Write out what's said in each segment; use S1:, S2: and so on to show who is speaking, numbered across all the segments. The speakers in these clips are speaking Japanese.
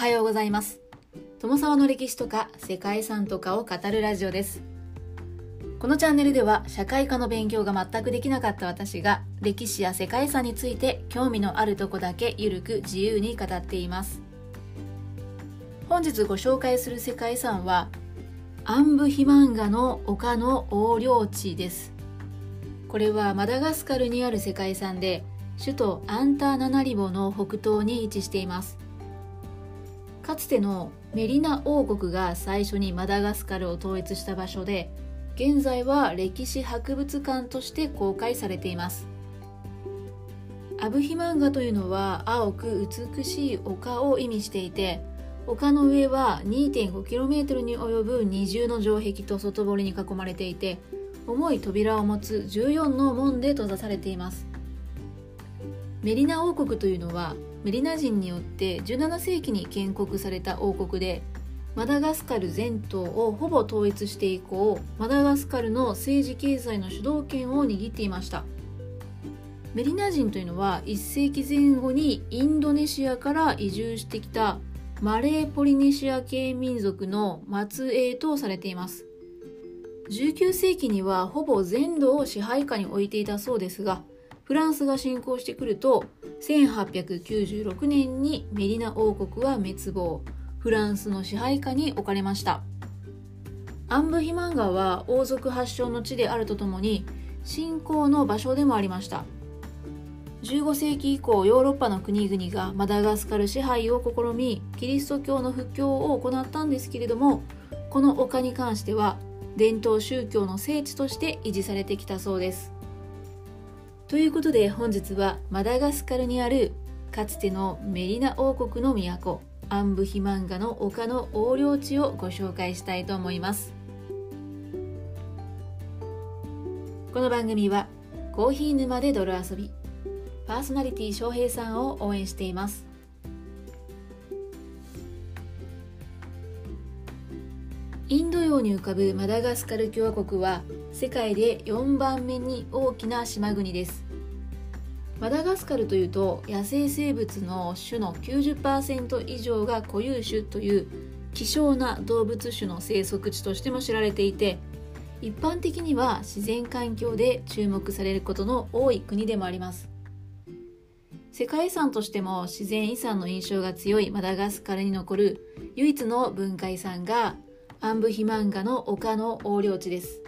S1: はようございます。友沢の歴史とか世界遺産とかを語るラジオです。このチャンネルでは社会科の勉強が全くできなかった私が歴史や世界遺産について興味のあるとこだけゆるく自由に語っています。本日ご紹介する世界遺産はアンブヒマンガの丘の横領地です。これはマダガスカルにある世界遺産で首都アンターナナリボの北東に位置しています。かつてのメリナ王国が最初にマダガスカルを統一した場所で現在は歴史博物館として公開されています。アブヒマンガというのは青く美しい丘を意味していて丘の上は 2.5km に及ぶ二重の城壁と外堀に囲まれていて重い扉を持つ14の門で閉ざされています。メリナ王国というのはメリナ人によって17世紀に建国された王国でマダガスカル全島をほぼ統一して以降マダガスカルの政治経済の主導権を握っていました。メリナ人というのは1世紀前後にインドネシアから移住してきたマレーポリネシア系民族の末裔とされています。19世紀にはほぼ全土を支配下に置いていたそうですがフランスが侵攻してくると1896年にメリナ王国は滅亡。フランスの支配下に置かれました。アンブヒマンガは王族発祥の地であるとともに信仰の場所でもありました。15世紀以降ヨーロッパの国々がマダガスカル支配を試みキリスト教の布教を行ったんですけれどもこの丘に関しては伝統宗教の聖地として維持されてきたそうです。ということで本日はマダガスカルにあるかつてのメリナ王国の都アンブヒマンガの丘の横領地をご紹介したいと思います。この番組はコーヒー沼で泥遊びパーソナリティ翔平さんを応援しています。インド洋に浮かぶマダガスカル共和国は世界で4番目に大きな島国です。マダガスカルというと野生生物の種の90%以上が固有種という希少な動物種の生息地としても知られていて一般的には自然環境で注目されることの多い国でもあります。世界遺産としても自然遺産の印象が強いマダガスカルに残る唯一の文化遺産がアンブヒマンガの丘の横領地です。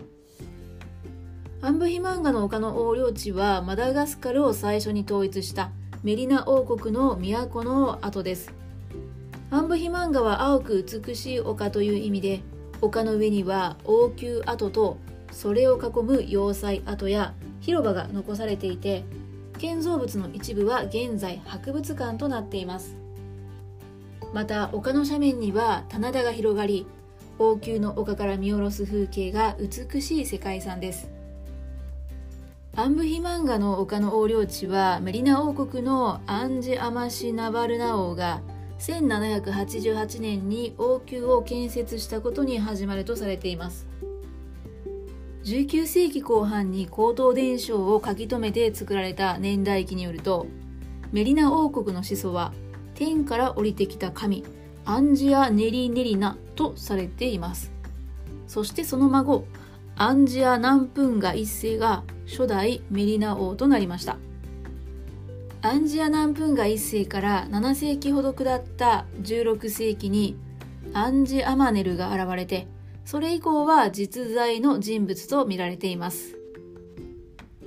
S1: アンブヒマンガの丘の横領地はマダガスカルを最初に統一したメリナ王国の都の跡です。アンブヒマンガは青く美しい丘という意味で丘の上には王宮跡とそれを囲む要塞跡や広場が残されていて建造物の一部は現在博物館となっています。また丘の斜面には棚田が広がり王宮の丘から見下ろす風景が美しい世界遺産です。アンブヒマンガの丘の横領地はメリナ王国のアンジ・アマシ・ナバルナ王が1788年に王宮を建設したことに始まるとされています。19世紀後半に高等伝承を書き留めて作られた年代記によるとメリナ王国の始祖は天から降りてきた神アンジア・ネリ・ネリナとされています。そしてその孫アンジア・ナンプンガ一世が初代メリナ王となりました。アンジア・ナンプンガ一世から7世紀ほど下った16世紀にアンジ・アマネルが現れてそれ以降は実在の人物と見られています。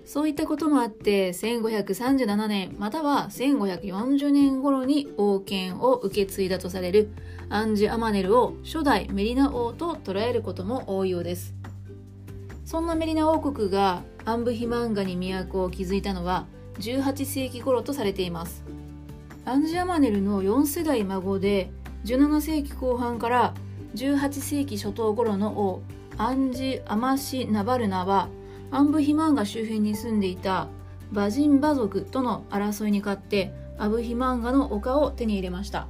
S1: そういったこともあって1537年または1540年頃に王権を受け継いだとされるアンジ・アマネルを初代メリナ王と捉えることも多いようです。そんなメリナ王国がアンブヒマンガに都を築いたのは18世紀頃とされています。アンジアマネルの4世代孫で17世紀後半から18世紀初頭頃の王アンジ・アマシ・ナバルナはアンブヒマンガ周辺に住んでいたバジンバ族との争いに勝ってアブヒマンガの丘を手に入れました。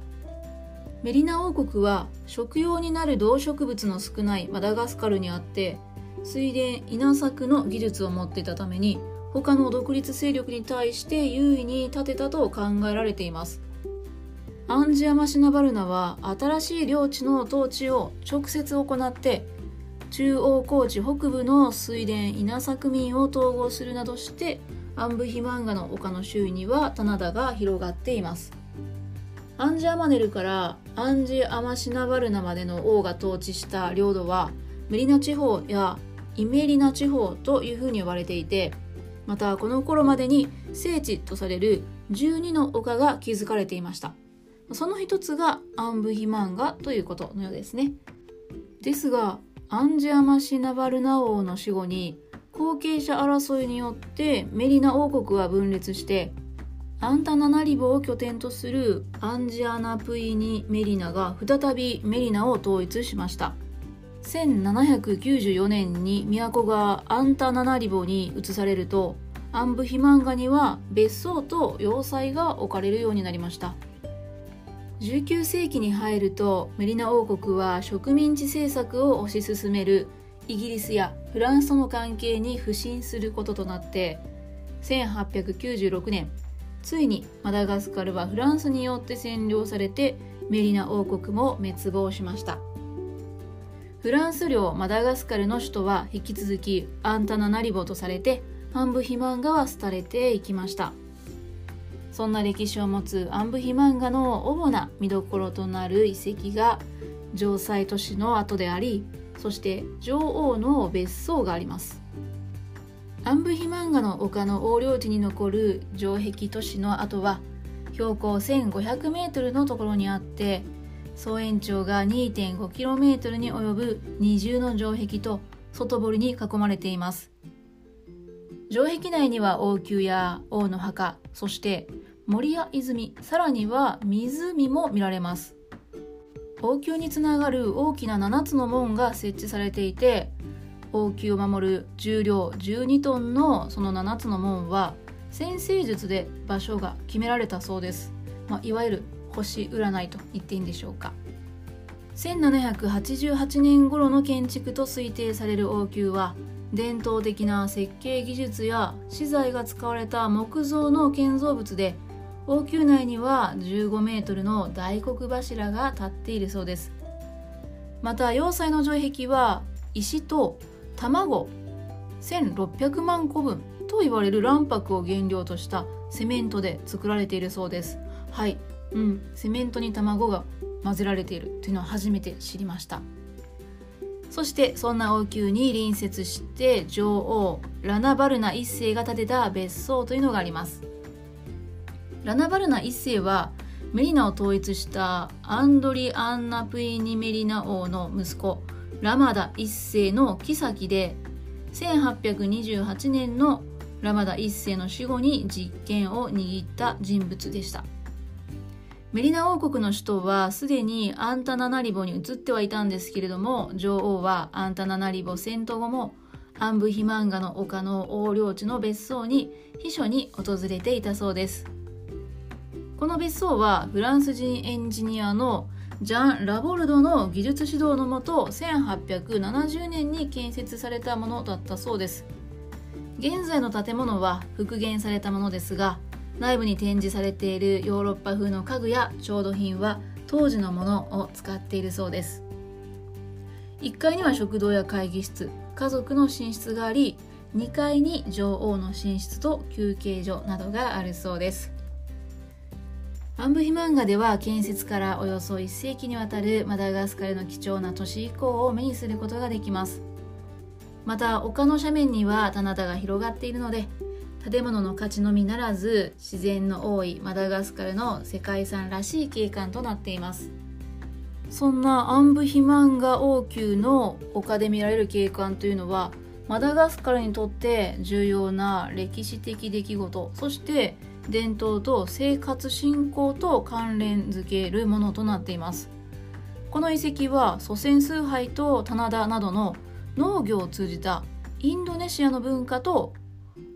S1: メリナ王国は食用になる動植物の少ないマダガスカルにあって水田稲作の技術を持っていたために他の独立勢力に対して優位に立てたと考えられています。アンジアマシナバルナは新しい領地の統治を直接行って中央高地北部の水田稲作民を統合するなどしてアンブヒマンガの丘の周囲には棚田が広がっています。アンジアマネルからアンジアマシナバルナまでの王が統治した領土はメリナ地方やイメリナ地方というふうに呼ばれていてまたこの頃までに聖地とされる12の丘が築かれていました。その一つがアンブヒマンガということのようですね。ですがアンジアマシナバルナ王の死後に後継者争いによってメリナ王国は分裂してアンタナナリボを拠点とするアンジアナプイニ・メリナが再びメリナを統一しました。1794年に都がアンタナナリボに移されるとアンブヒマンガには別荘と要塞が置かれるようになりました。19世紀に入るとメリナ王国は植民地政策を推し進めるイギリスやフランスとの関係に不信することとなって1896年ついにマダガスカルはフランスによって占領されてメリナ王国も滅亡しました。フランス領マダガスカルの首都は引き続きアンタナナリボとされてハンブヒマンガは廃れていきました。そんな歴史を持つアンブヒ漫画の主な見どころとなる遺跡が城塞都市の跡でありそして女王の別荘があります。アンブヒ漫画の丘の横領地に残る城壁都市の跡は標高 1500m のところにあって総延長が 2.5km に及ぶ二重の城壁と外堀に囲まれています。城壁内には王宮や王の墓そして森や泉さらには湖も見られます。王宮につながる大きな7つの門が設置されていて王宮を守る重量12トンのその7つの門は先生術で場所が決められたそうです、まあ、いわゆる星占いと言っていいんでしょうか。1788年頃の建築と推定される王宮は伝統的な設計技術や資材が使われた木造の建造物で王宮内には15メートルの大黒柱が立っているそうです。また要塞の城壁は石と卵1600万個分と言われる卵白を原料としたセメントで作られているそうです。はい。うん。セメントに卵が混ぜられているというのは初めて知りました。そしてそんな王宮に隣接して女王ラナバルナ一世が建てた別荘というのがあります。ラナバルナ一世はメリナを統一したアンドリ・アンナ・プイニ・メリナ王の息子ラマダ一世の妃で1828年のラマダ一世の死後に実権を握った人物でした。メリナ王国の首都はすでにアンタナナリボに移ってはいたんですけれども女王はアンタナナリボ戦闘後もアンブヒマンガの丘の横領地の別荘に秘書に訪れていたそうです。この別荘はフランス人エンジニアのジャン・ラボルドの技術指導のもと1870年に建設されたものだったそうです。現在の建物は復元されたものですが内部に展示されているヨーロッパ風の家具や調度品は当時のものを使っているそうです。1階には食堂や会議室家族の寝室があり2階に女王の寝室と休憩所などがあるそうです。アンブヒマンガでは建設からおよそ1世紀にわたるマダガスカルの貴重な都市遺構を目にすることができます。また丘の斜面には棚田が広がっているので建物の価値のみならず自然の多いマダガスカルの世界遺産らしい景観となっています。そんなアンブヒマンガ王宮の丘で見られる景観というのはマダガスカルにとって重要な歴史的出来事そして伝統と生活振興と関連づけるものとなっています。この遺跡は祖先崇拝と棚田などの農業を通じたインドネシアの文化と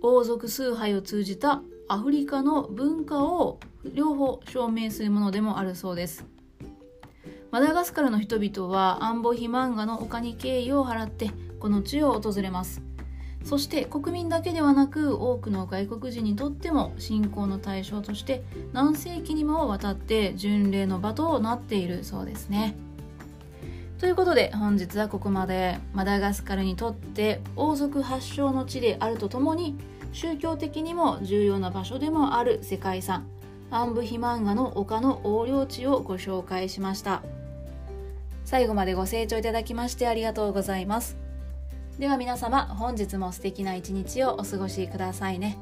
S1: 王族崇拝を通じたアフリカの文化を両方証明するものでもあるそうですマダガスカルの人々はアンボヒマンガの丘に敬意を払ってこの地を訪れますそして国民だけではなく多くの外国人にとっても信仰の対象として何世紀にもわたって巡礼の場となっているそうですね。ということで本日はここまでマダガスカルにとって王族発祥の地であるとともに宗教的にも重要な場所でもある世界遺産アンブヒマンガの丘の横領地をご紹介しました。最後までご清聴いただきましてありがとうございます。では皆様本日も素敵な一日をお過ごしくださいね。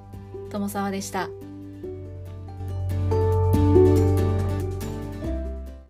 S1: 友沢でした。